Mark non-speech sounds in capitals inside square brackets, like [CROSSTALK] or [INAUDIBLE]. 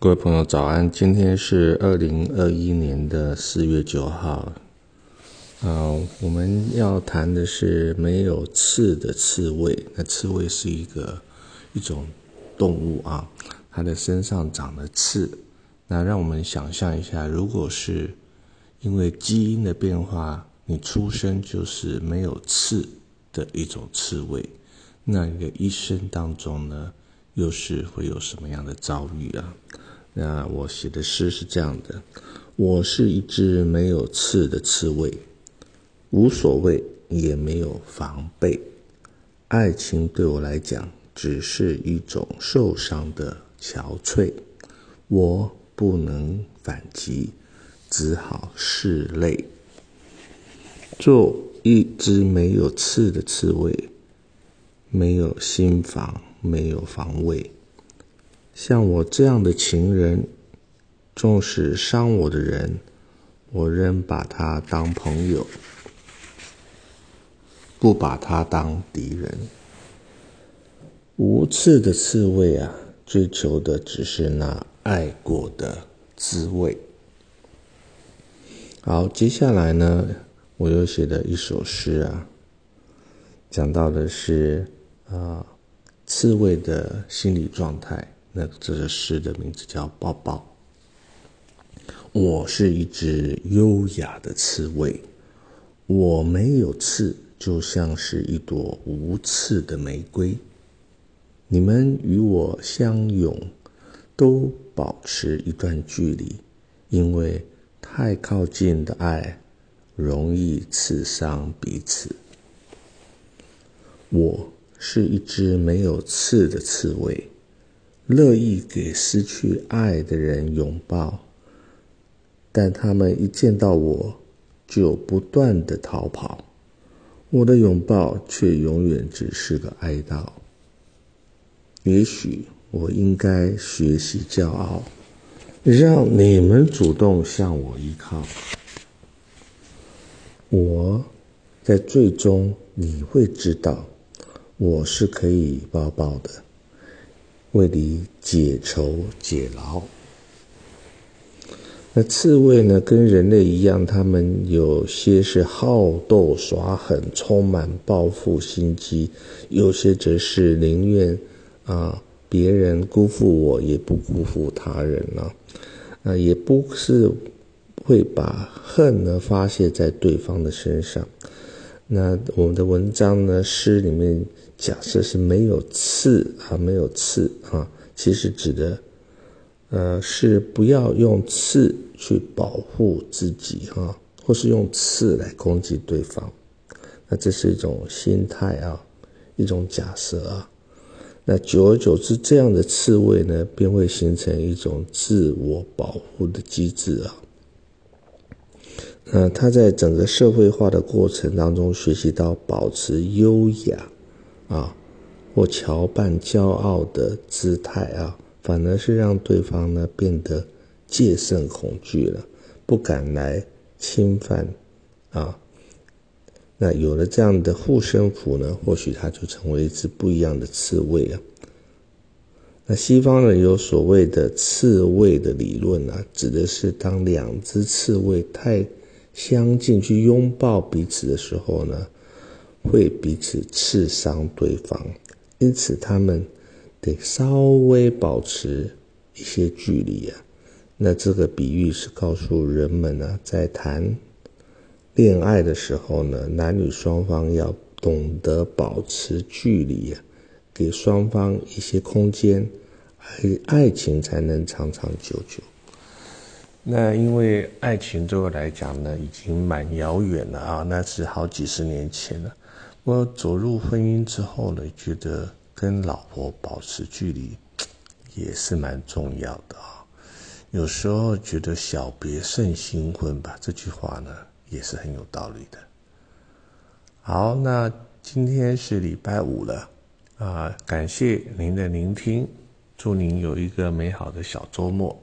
各位朋友，早安！今天是二零二一年的四月九号。呃，我们要谈的是没有刺的刺猬。那刺猬是一个一种动物啊，它的身上长了刺。那让我们想象一下，如果是因为基因的变化，你出生就是没有刺的一种刺猬，那你的一生当中呢，又是会有什么样的遭遇啊？那我写的诗是这样的：我是一只没有刺的刺猬，无所谓，也没有防备。爱情对我来讲，只是一种受伤的憔悴。我不能反击，只好拭泪。做一只没有刺的刺猬，没有心防，没有防卫。像我这样的情人，纵使伤我的人，我仍把他当朋友，不把他当敌人。无刺的刺猬啊，追求的只是那爱过的滋味。好，接下来呢，我又写了一首诗啊，讲到的是啊，刺猬的心理状态。那这首诗的名字叫《抱抱》。我是一只优雅的刺猬，我没有刺，就像是一朵无刺的玫瑰。你们与我相拥，都保持一段距离，因为太靠近的爱容易刺伤彼此。我是一只没有刺的刺猬。乐意给失去爱的人拥抱，但他们一见到我，就不断的逃跑。我的拥抱却永远只是个哀悼。也许我应该学习骄傲，让你们主动向我依靠。我在最终你会知道，我是可以抱抱的。为你解愁解劳。那刺猬呢？跟人类一样，他们有些是好斗耍狠，充满报复心机；有些则是宁愿啊别人辜负我，也不辜负他人了。啊，也不是会把恨呢发泄在对方的身上。那我们的文章呢？诗里面假设是没有刺啊，没有刺啊，其实指的，呃，是不要用刺去保护自己哈，或是用刺来攻击对方。那这是一种心态啊，一种假设啊。那久而久之，这样的刺猬呢，便会形成一种自我保护的机制啊。呃，他在整个社会化的过程当中，学习到保持优雅，啊，或乔扮骄傲的姿态啊，反而是让对方呢变得戒慎恐惧了，不敢来侵犯，啊，那有了这样的护身符呢，或许他就成为一只不一样的刺猬啊。那西方人有所谓的刺猬的理论啊，指的是当两只刺猬太相近去拥抱彼此的时候呢，会彼此刺伤对方，因此他们得稍微保持一些距离啊。那这个比喻是告诉人们呢，在谈恋爱的时候呢，男女双方要懂得保持距离啊，给双方一些空间，爱爱情才能长长久久。那因为爱情对我来讲呢，已经蛮遥远了啊，那是好几十年前了。我走入婚姻之后呢，觉得跟老婆保持距离 [TSK] 也是蛮重要的啊。有时候觉得“小别胜新婚”吧，这句话呢也是很有道理的。好，那今天是礼拜五了啊，感谢您的聆听，祝您有一个美好的小周末。